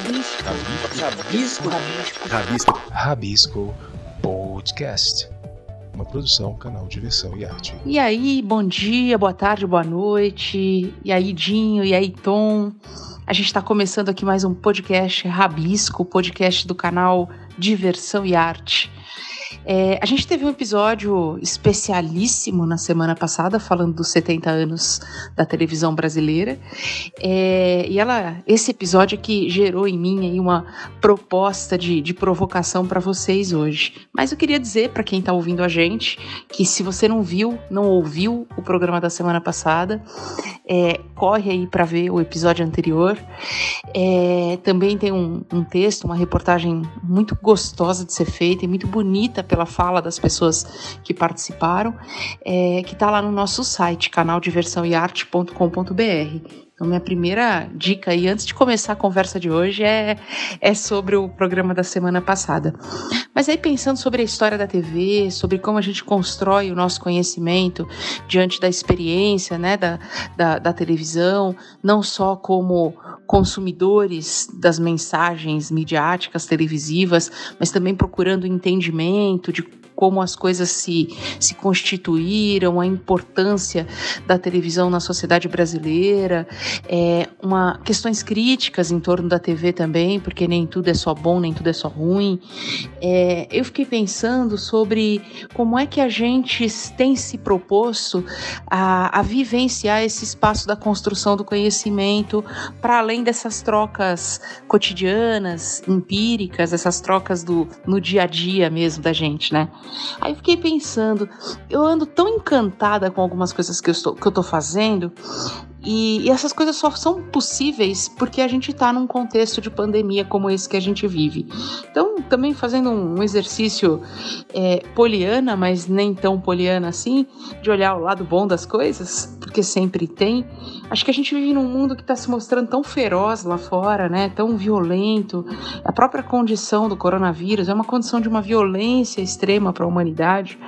Rabisco. Rabisco. Rabisco. Rabisco Podcast. Uma produção, canal Diversão e Arte. E aí, bom dia, boa tarde, boa noite. E aí, Dinho, e aí, Tom. A gente está começando aqui mais um podcast Rabisco, podcast do canal Diversão e Arte. É, a gente teve um episódio especialíssimo na semana passada, falando dos 70 anos da televisão brasileira. É, e ela, esse episódio que gerou em mim uma proposta de, de provocação para vocês hoje. Mas eu queria dizer para quem está ouvindo a gente que se você não viu, não ouviu o programa da semana passada, é, corre aí para ver o episódio anterior. É, também tem um, um texto, uma reportagem muito gostosa de ser feita e muito bonita pela fala das pessoas que participaram, é, que está lá no nosso site, canaldiversãoearte.com.br. Então, minha primeira dica aí, antes de começar a conversa de hoje, é, é sobre o programa da semana passada. Mas aí, pensando sobre a história da TV, sobre como a gente constrói o nosso conhecimento diante da experiência né, da, da, da televisão, não só como consumidores das mensagens midiáticas televisivas, mas também procurando entendimento de como as coisas se, se constituíram, a importância da televisão na sociedade brasileira, é, uma, questões críticas em torno da TV também, porque nem tudo é só bom, nem tudo é só ruim. É, eu fiquei pensando sobre como é que a gente tem se proposto a, a vivenciar esse espaço da construção do conhecimento para além dessas trocas cotidianas, empíricas, essas trocas do, no dia a dia mesmo da gente, né? Aí fiquei pensando, eu ando tão encantada com algumas coisas que eu estou que eu tô fazendo e, e, essas coisas só são possíveis porque a gente está num contexto de pandemia como esse que a gente vive. Então, também fazendo um exercício é, poliana, mas nem tão poliana assim, de olhar o lado bom das coisas, porque sempre tem. Acho que a gente vive num mundo que está se mostrando tão feroz lá fora, né? Tão violento. A própria condição do coronavírus é uma condição de uma violência extrema para a humanidade.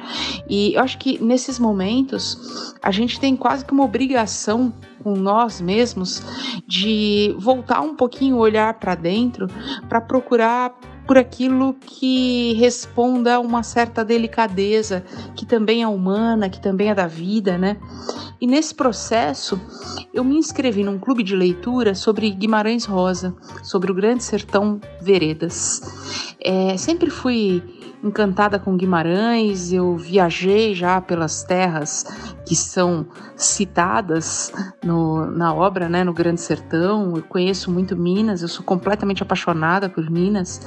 E eu acho que nesses momentos a gente tem quase que uma obrigação com nós mesmos de voltar um pouquinho o olhar para dentro para procurar por aquilo que responda a uma certa delicadeza que também é humana, que também é da vida, né? E nesse processo, eu me inscrevi num clube de leitura sobre Guimarães Rosa, sobre o Grande Sertão Veredas. É, sempre fui encantada com Guimarães, eu viajei já pelas terras que são citadas no, na obra, né, no Grande Sertão. Eu conheço muito Minas, eu sou completamente apaixonada por Minas.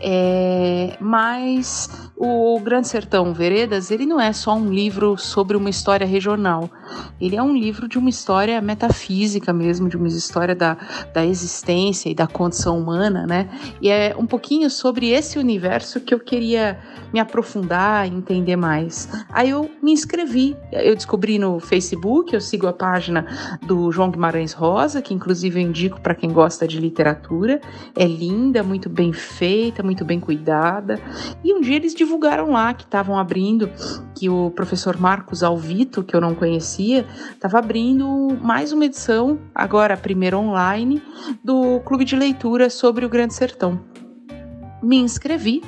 É, mas o Grande Sertão Veredas, ele não é só um livro sobre uma história regional. Ele é um livro de uma história metafísica mesmo, de uma história da, da existência e da condição humana, né? E é um pouquinho sobre esse universo que eu queria me aprofundar entender mais. Aí eu me inscrevi, eu descobri no Facebook, eu sigo a página do João Guimarães Rosa, que inclusive eu indico para quem gosta de literatura. É linda, muito bem feita, muito bem cuidada. E um dia eles divulgaram lá que estavam abrindo, que o professor Marcos Alvito, que eu não conhecia, estava abrindo mais uma edição, agora a primeira online, do Clube de Leitura sobre o Grande Sertão. Me inscrevi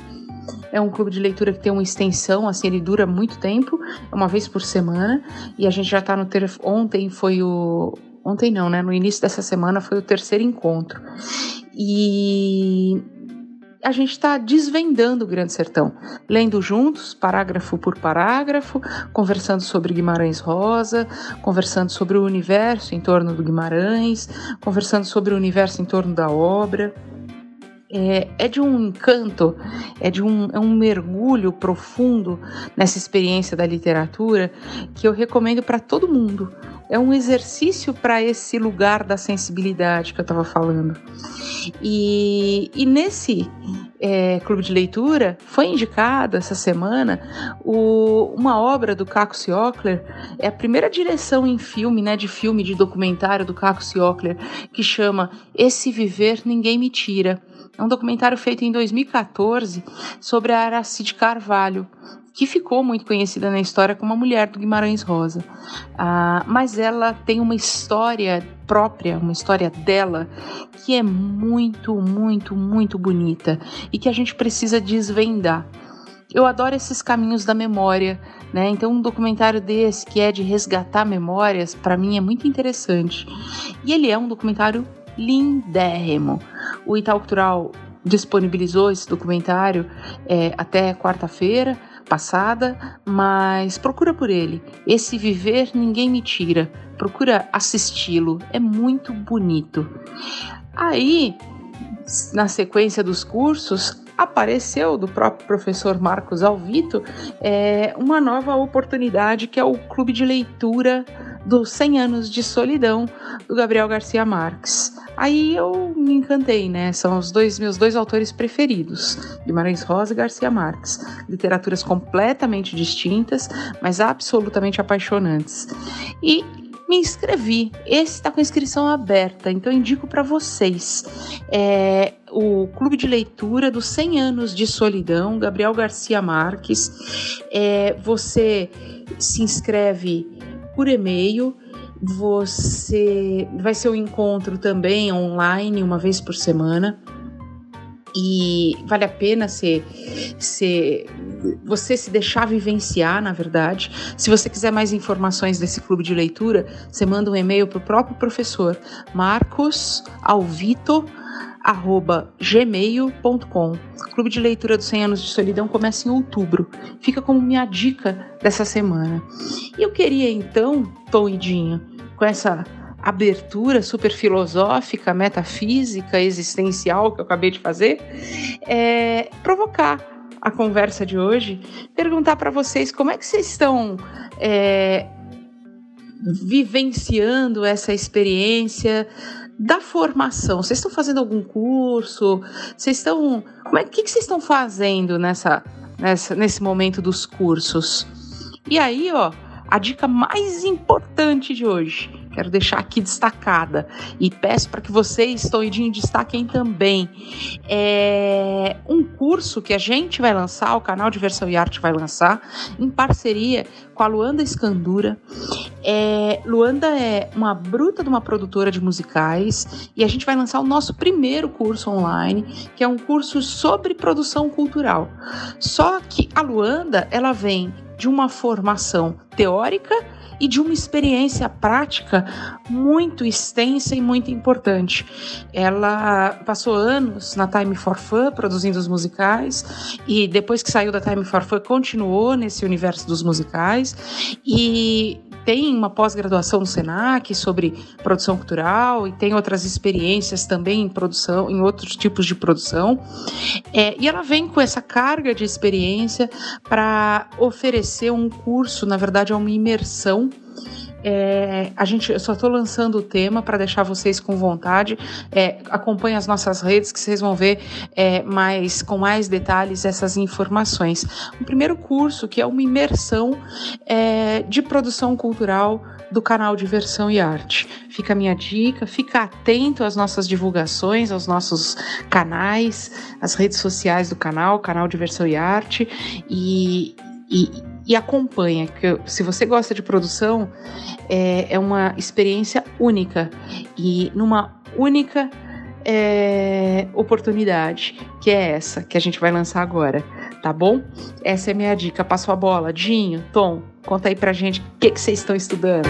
é um clube de leitura que tem uma extensão, assim, ele dura muito tempo, é uma vez por semana, e a gente já está no ter... ontem foi o ontem não, né? No início dessa semana foi o terceiro encontro. E a gente está desvendando o Grande Sertão, lendo juntos, parágrafo por parágrafo, conversando sobre Guimarães Rosa, conversando sobre o universo em torno do Guimarães, conversando sobre o universo em torno da obra é, é, de um encanto, é de um, é um mergulho profundo nessa experiência da literatura que eu recomendo para todo mundo. É um exercício para esse lugar da sensibilidade que eu estava falando. E, e nesse é, clube de leitura foi indicada essa semana o, uma obra do Caco Ciocler, é a primeira direção em filme, né, de filme, de documentário do Caco Ciocler, que chama Esse Viver Ninguém Me Tira. É um documentário feito em 2014 sobre a Aracide Carvalho, que ficou muito conhecida na história como a mulher do Guimarães Rosa. Ah, mas ela tem uma história própria, uma história dela, que é muito, muito, muito bonita e que a gente precisa desvendar. Eu adoro esses caminhos da memória, né? Então um documentário desse que é de resgatar memórias, para mim é muito interessante. E ele é um documentário lindérrimo. O Itaú Cultural disponibilizou esse documentário é, até quarta-feira passada, mas procura por ele. Esse Viver Ninguém Me Tira. Procura assisti-lo, é muito bonito. Aí, na sequência dos cursos, apareceu do próprio professor Marcos Alvito é, uma nova oportunidade que é o Clube de Leitura dos 100 Anos de Solidão do Gabriel Garcia Marques. Aí eu me encantei, né? São os dois meus dois autores preferidos, Guimarães Rosa e Garcia Marques. Literaturas completamente distintas, mas absolutamente apaixonantes. E me inscrevi. Esse está com inscrição aberta, então indico para vocês. É o Clube de Leitura dos 100 Anos de Solidão, Gabriel Garcia Marques. É, você se inscreve por e-mail você vai ser um encontro também online, uma vez por semana. E vale a pena ser, ser, você se deixar vivenciar, na verdade. Se você quiser mais informações desse clube de leitura, você manda um e-mail para o próprio professor, marcosalvito.gmail.com. O Clube de Leitura dos 100 Anos de Solidão começa em outubro. Fica como minha dica dessa semana. E eu queria então, Tom e Dinho, com essa abertura super filosófica, metafísica, existencial que eu acabei de fazer, é provocar a conversa de hoje, perguntar para vocês como é que vocês estão é, vivenciando essa experiência da formação. Vocês estão fazendo algum curso? Vocês estão, como é que, que vocês estão fazendo nessa, nessa nesse momento dos cursos? E aí, ó, a dica mais importante de hoje. Quero deixar aqui destacada e peço para que vocês, Toidinho, destaquem também. É um curso que a gente vai lançar, o canal Diversão e Arte vai lançar, em parceria com a Luanda Escandura. É, Luanda é uma bruta de uma produtora de musicais e a gente vai lançar o nosso primeiro curso online, que é um curso sobre produção cultural. Só que a Luanda, ela vem de uma formação teórica e de uma experiência prática muito extensa e muito importante. Ela passou anos na Time for Fun produzindo os musicais e depois que saiu da Time for Fun continuou nesse universo dos musicais e tem uma pós-graduação no Senac sobre produção cultural e tem outras experiências também em produção, em outros tipos de produção. É, e ela vem com essa carga de experiência para oferecer um curso, na verdade, é uma imersão é, a gente, eu só estou lançando o tema para deixar vocês com vontade. É, acompanhe as nossas redes que vocês vão ver é, mais, com mais detalhes essas informações. O primeiro curso, que é uma imersão é, de produção cultural do canal Diversão e Arte. Fica a minha dica, fica atento às nossas divulgações, aos nossos canais, as redes sociais do canal, canal Diversão e Arte, e, e e acompanha. Que se você gosta de produção, é, é uma experiência única e numa única é, oportunidade, que é essa que a gente vai lançar agora, tá bom? Essa é minha dica. Passo a bola. Dinho, Tom, conta aí pra gente o que, que vocês estão estudando.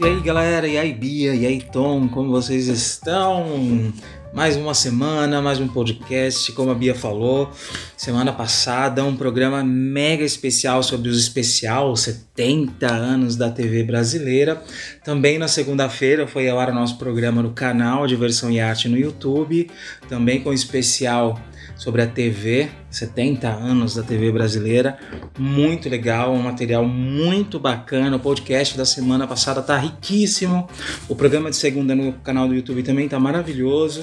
E aí, galera? E aí, Bia? E aí, Tom? Como vocês estão? Mais uma semana, mais um podcast, como a Bia falou. Semana passada, um programa mega especial sobre os especial 70 anos da TV brasileira. Também na segunda-feira foi ao ar o nosso programa no canal Diversão e Arte no YouTube, também com especial sobre a TV, 70 anos da TV brasileira. Muito legal, um material muito bacana. O podcast da semana passada tá riquíssimo. O programa de segunda no canal do YouTube também tá maravilhoso.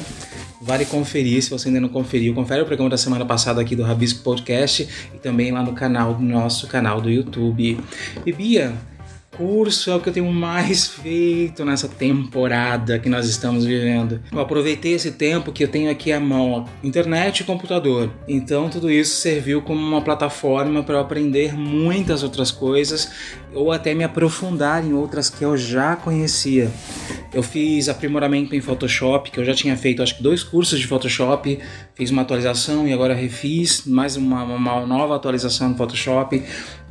Vale conferir, se você ainda não conferiu, confere o programa da semana passada aqui do Rabisco Podcast e também lá no canal do nosso canal do YouTube. E Bia, curso é o que eu tenho mais feito nessa temporada que nós estamos vivendo. Eu aproveitei esse tempo que eu tenho aqui à mão, internet e computador. Então tudo isso serviu como uma plataforma para eu aprender muitas outras coisas ou até me aprofundar em outras que eu já conhecia. Eu fiz aprimoramento em Photoshop, que eu já tinha feito acho que dois cursos de Photoshop, fiz uma atualização e agora refiz mais uma, uma nova atualização no Photoshop.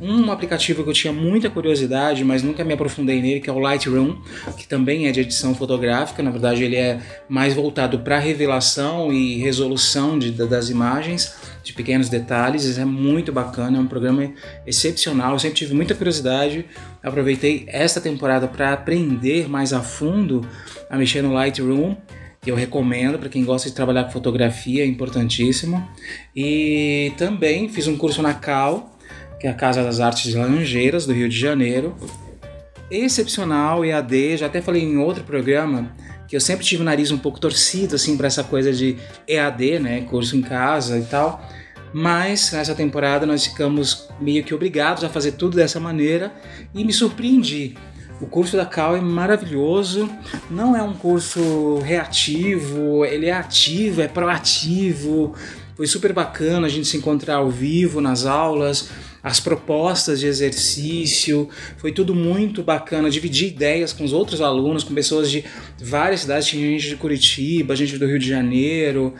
Um aplicativo que eu tinha muita curiosidade, mas nunca me aprofundei nele, que é o Lightroom, que também é de edição fotográfica. Na verdade, ele é mais voltado para revelação e resolução de, das imagens, de pequenos detalhes. É muito bacana, é um programa excepcional. Eu sempre tive muita curiosidade. Aproveitei esta temporada para aprender mais a fundo a mexer no Lightroom que eu recomendo para quem gosta de trabalhar com fotografia, é importantíssimo. E também fiz um curso na Cal, que é a Casa das Artes Laranjeiras, do Rio de Janeiro. Excepcional, EAD, já até falei em outro programa que eu sempre tive o nariz um pouco torcido assim para essa coisa de EAD, né, curso em casa e tal. Mas nessa temporada nós ficamos meio que obrigados a fazer tudo dessa maneira e me surpreendi. O curso da Cal é maravilhoso, não é um curso reativo, ele é ativo, é proativo. Foi super bacana a gente se encontrar ao vivo nas aulas as propostas de exercício, foi tudo muito bacana. Dividir ideias com os outros alunos, com pessoas de várias cidades, tinha gente de Curitiba, gente do Rio de Janeiro,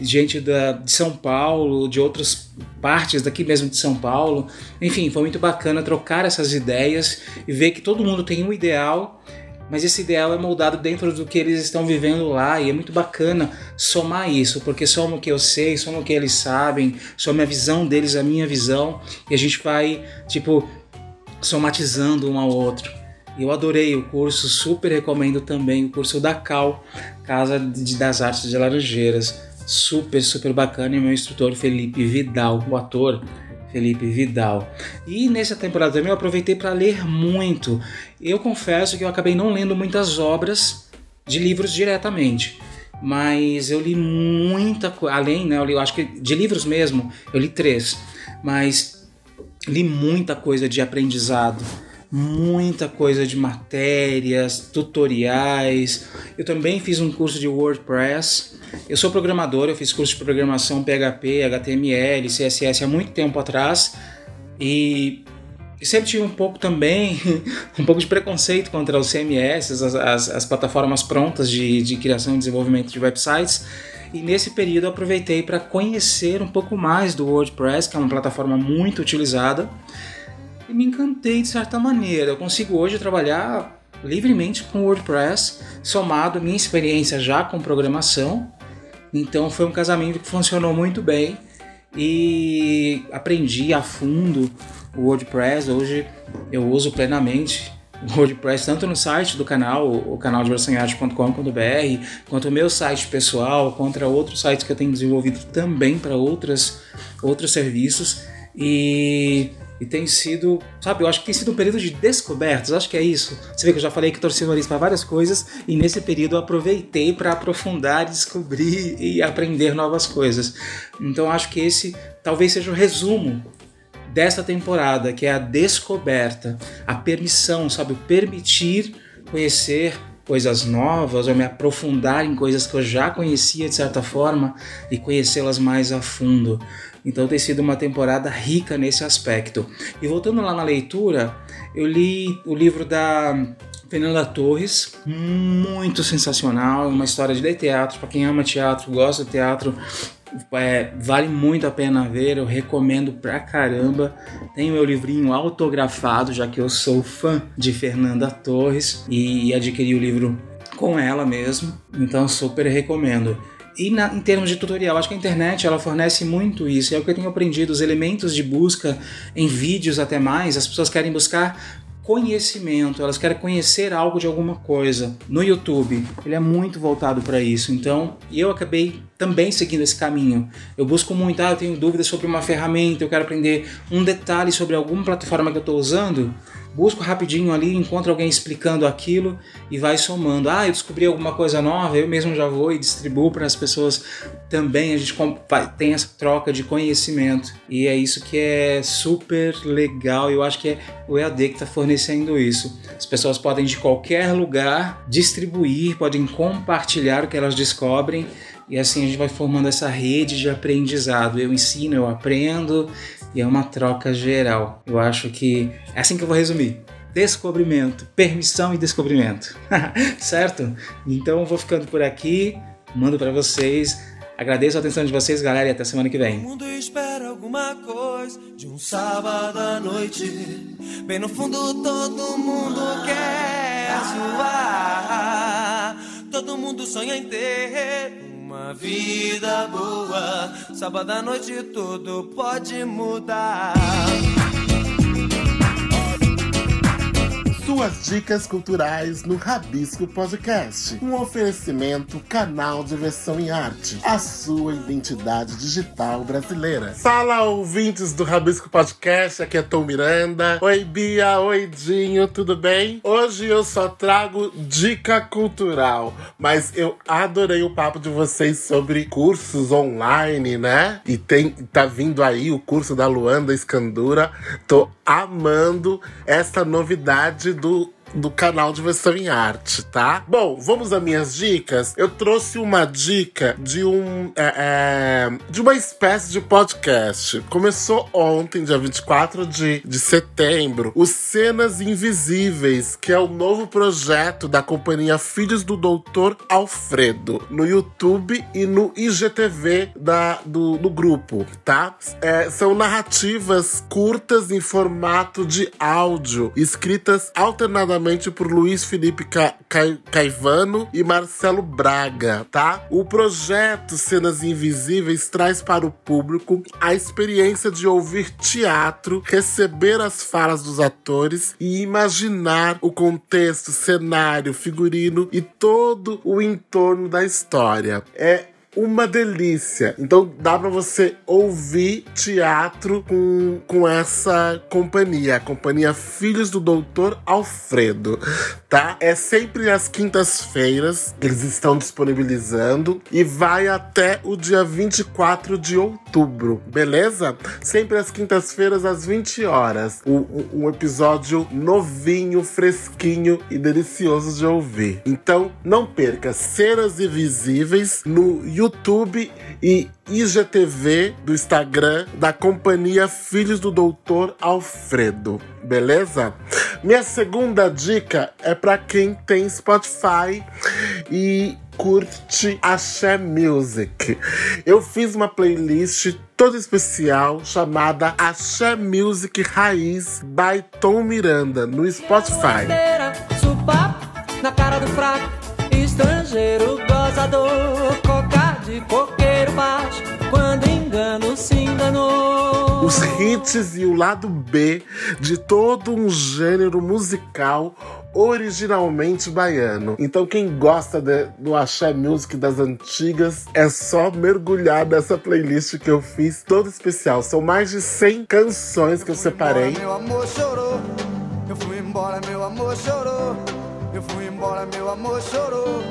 gente da, de São Paulo, de outras partes daqui mesmo de São Paulo. Enfim, foi muito bacana trocar essas ideias e ver que todo mundo tem um ideal mas esse ideal é moldado dentro do que eles estão vivendo lá e é muito bacana somar isso, porque soma o que eu sei, soma o que eles sabem, soma a visão deles, a minha visão, e a gente vai, tipo, somatizando um ao outro. Eu adorei o curso, super recomendo também o curso da Cal, Casa das Artes de Laranjeiras. Super, super bacana. E meu instrutor Felipe Vidal, o ator, Felipe Vidal. E nessa temporada também eu aproveitei para ler muito. Eu confesso que eu acabei não lendo muitas obras de livros diretamente, mas eu li muita coisa, além, né, eu, li, eu acho que de livros mesmo, eu li três, mas li muita coisa de aprendizado muita coisa de matérias, tutoriais. Eu também fiz um curso de WordPress. Eu sou programador, eu fiz curso de programação PHP, HTML, CSS há muito tempo atrás e sempre tive um pouco também, um pouco de preconceito contra os CMS, as, as, as plataformas prontas de, de criação e desenvolvimento de websites. E nesse período eu aproveitei para conhecer um pouco mais do WordPress, que é uma plataforma muito utilizada e me encantei de certa maneira. Eu consigo hoje trabalhar livremente com WordPress, somado à minha experiência já com programação. Então foi um casamento que funcionou muito bem e aprendi a fundo o WordPress. Hoje eu uso plenamente o WordPress tanto no site do canal, o canal de versanharte.com.br, quanto o meu site pessoal, contra outros sites que eu tenho desenvolvido também para outras outros serviços. E e tem sido, sabe, eu acho que tem sido um período de descobertas, acho que é isso. Você vê que eu já falei que torci o nariz para várias coisas e nesse período eu aproveitei para aprofundar, descobrir e aprender novas coisas. Então acho que esse talvez seja o resumo dessa temporada, que é a descoberta, a permissão, sabe, permitir conhecer coisas novas ou me aprofundar em coisas que eu já conhecia de certa forma e conhecê-las mais a fundo. Então tem sido uma temporada rica nesse aspecto. E voltando lá na leitura, eu li o livro da Fernanda Torres, muito sensacional, uma história de teatro, para quem ama teatro, gosta de teatro, é, vale muito a pena ver, eu recomendo pra caramba. Tem meu livrinho autografado, já que eu sou fã de Fernanda Torres e, e adquiri o livro com ela mesmo, então super recomendo. E na, em termos de tutorial, acho que a internet ela fornece muito isso. É o que eu tenho aprendido, os elementos de busca em vídeos até mais, as pessoas querem buscar conhecimento, elas querem conhecer algo de alguma coisa. No YouTube, ele é muito voltado para isso. Então, eu acabei também seguindo esse caminho. Eu busco muito, ah, eu tenho dúvidas sobre uma ferramenta, eu quero aprender um detalhe sobre alguma plataforma que eu estou usando busco rapidinho ali, encontro alguém explicando aquilo e vai somando. Ah, eu descobri alguma coisa nova, eu mesmo já vou e distribuo para as pessoas também. A gente tem essa troca de conhecimento e é isso que é super legal. Eu acho que é o EAD que está fornecendo isso. As pessoas podem de qualquer lugar distribuir, podem compartilhar o que elas descobrem e assim a gente vai formando essa rede de aprendizado. Eu ensino, eu aprendo e é uma troca geral. Eu acho que é assim que eu vou resumir. Descobrimento, permissão e descobrimento. certo? Então vou ficando por aqui, mando para vocês. Agradeço a atenção de vocês, galera, e até semana que vem. O mundo espera alguma coisa de um sábado à noite. Bem no fundo todo mundo quer zoar. Todo mundo sonha em ter uma vida boa, sábado à noite tudo pode mudar. Suas dicas culturais no Rabisco Podcast. Um oferecimento canal de versão em arte. A sua identidade digital brasileira. Fala, ouvintes do Rabisco Podcast. Aqui é Tom Miranda. Oi, Bia. Oi, Dinho. Tudo bem? Hoje eu só trago dica cultural. Mas eu adorei o papo de vocês sobre cursos online, né? E tem, tá vindo aí o curso da Luanda Escandura. Tô amando essa novidade do do canal de versão em arte, tá? Bom, vamos às minhas dicas. Eu trouxe uma dica de um é, é, de uma espécie de podcast. Começou ontem, dia 24 de, de setembro, o Cenas Invisíveis, que é o novo projeto da companhia Filhos do Doutor Alfredo, no YouTube e no IGTV da, do, do grupo, tá? É, são narrativas curtas em formato de áudio, escritas alternadamente por Luiz Felipe Ca Ca Caivano e Marcelo Braga, tá? O projeto Cenas Invisíveis traz para o público a experiência de ouvir teatro, receber as falas dos atores e imaginar o contexto, cenário, figurino e todo o entorno da história. É uma delícia. Então dá para você ouvir teatro com, com essa companhia, a companhia Filhos do Doutor Alfredo, tá? É sempre às quintas-feiras que eles estão disponibilizando e vai até o dia 24 de outubro, beleza? Sempre às quintas-feiras às 20 horas. Um, um episódio novinho, fresquinho e delicioso de ouvir. Então não perca Cenas Invisíveis no YouTube e IGTV do Instagram da companhia Filhos do Doutor Alfredo. Beleza? Minha segunda dica é para quem tem Spotify e curte Axé Music. Eu fiz uma playlist toda especial chamada Axé Music Raiz by Tom Miranda no Spotify. Na cara do fraco, estrangeiro gozador, de coqueiro baixo, quando engano se enganou. Os hits e o lado B de todo um gênero musical originalmente baiano. Então quem gosta de, do axé music das antigas é só mergulhar nessa playlist que eu fiz toda especial. São mais de 100 canções que eu, eu separei. Embora, meu amor chorou. Eu fui embora, meu amor chorou. Eu fui embora, meu amor chorou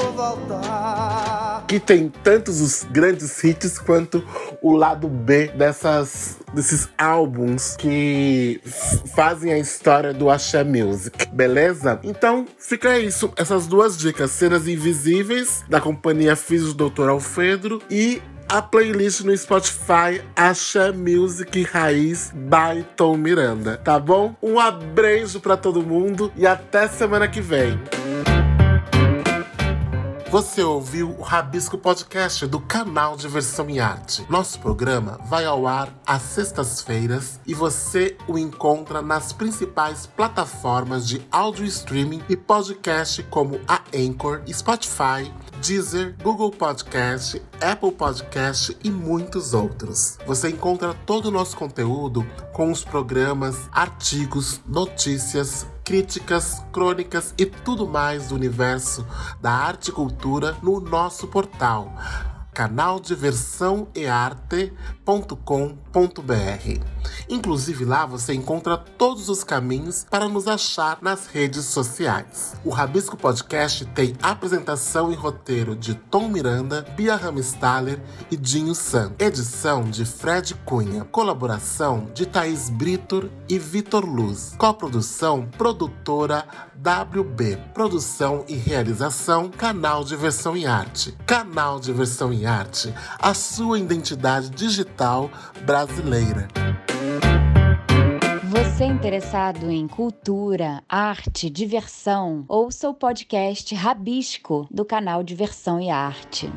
vou voltar. Que tem tantos os grandes hits quanto o lado B dessas desses álbuns que fazem a história do Axé Music, beleza? Então fica isso, essas duas dicas: Cenas Invisíveis, da companhia Filhos do Dr. Alfredo, e a playlist no Spotify Axé Music Raiz by Tom Miranda, tá bom? Um abraço para todo mundo e até semana que vem. Você ouviu o Rabisco Podcast do canal Diversão em Arte. Nosso programa vai ao ar às sextas-feiras e você o encontra nas principais plataformas de áudio streaming e podcast como a Anchor, Spotify, Deezer, Google Podcast, Apple Podcast e muitos outros. Você encontra todo o nosso conteúdo com os programas, artigos, notícias, críticas, crônicas e tudo mais do universo da arte e cultura no nosso portal canaldiversãoearte.com.br. Inclusive lá você encontra todos os caminhos para nos achar nas redes sociais. O Rabisco Podcast tem apresentação e roteiro de Tom Miranda, Bia Ramstaller e Dinho San. Edição de Fred Cunha. Colaboração de Thaís Britor e Vitor Luz. Coprodução produtora WB. Produção e realização Canal de Versão em Arte. Canal de Versão em Arte, a sua identidade digital brasileira. Você interessado em cultura, arte, diversão? Ouça o podcast Rabisco do canal Diversão e Arte.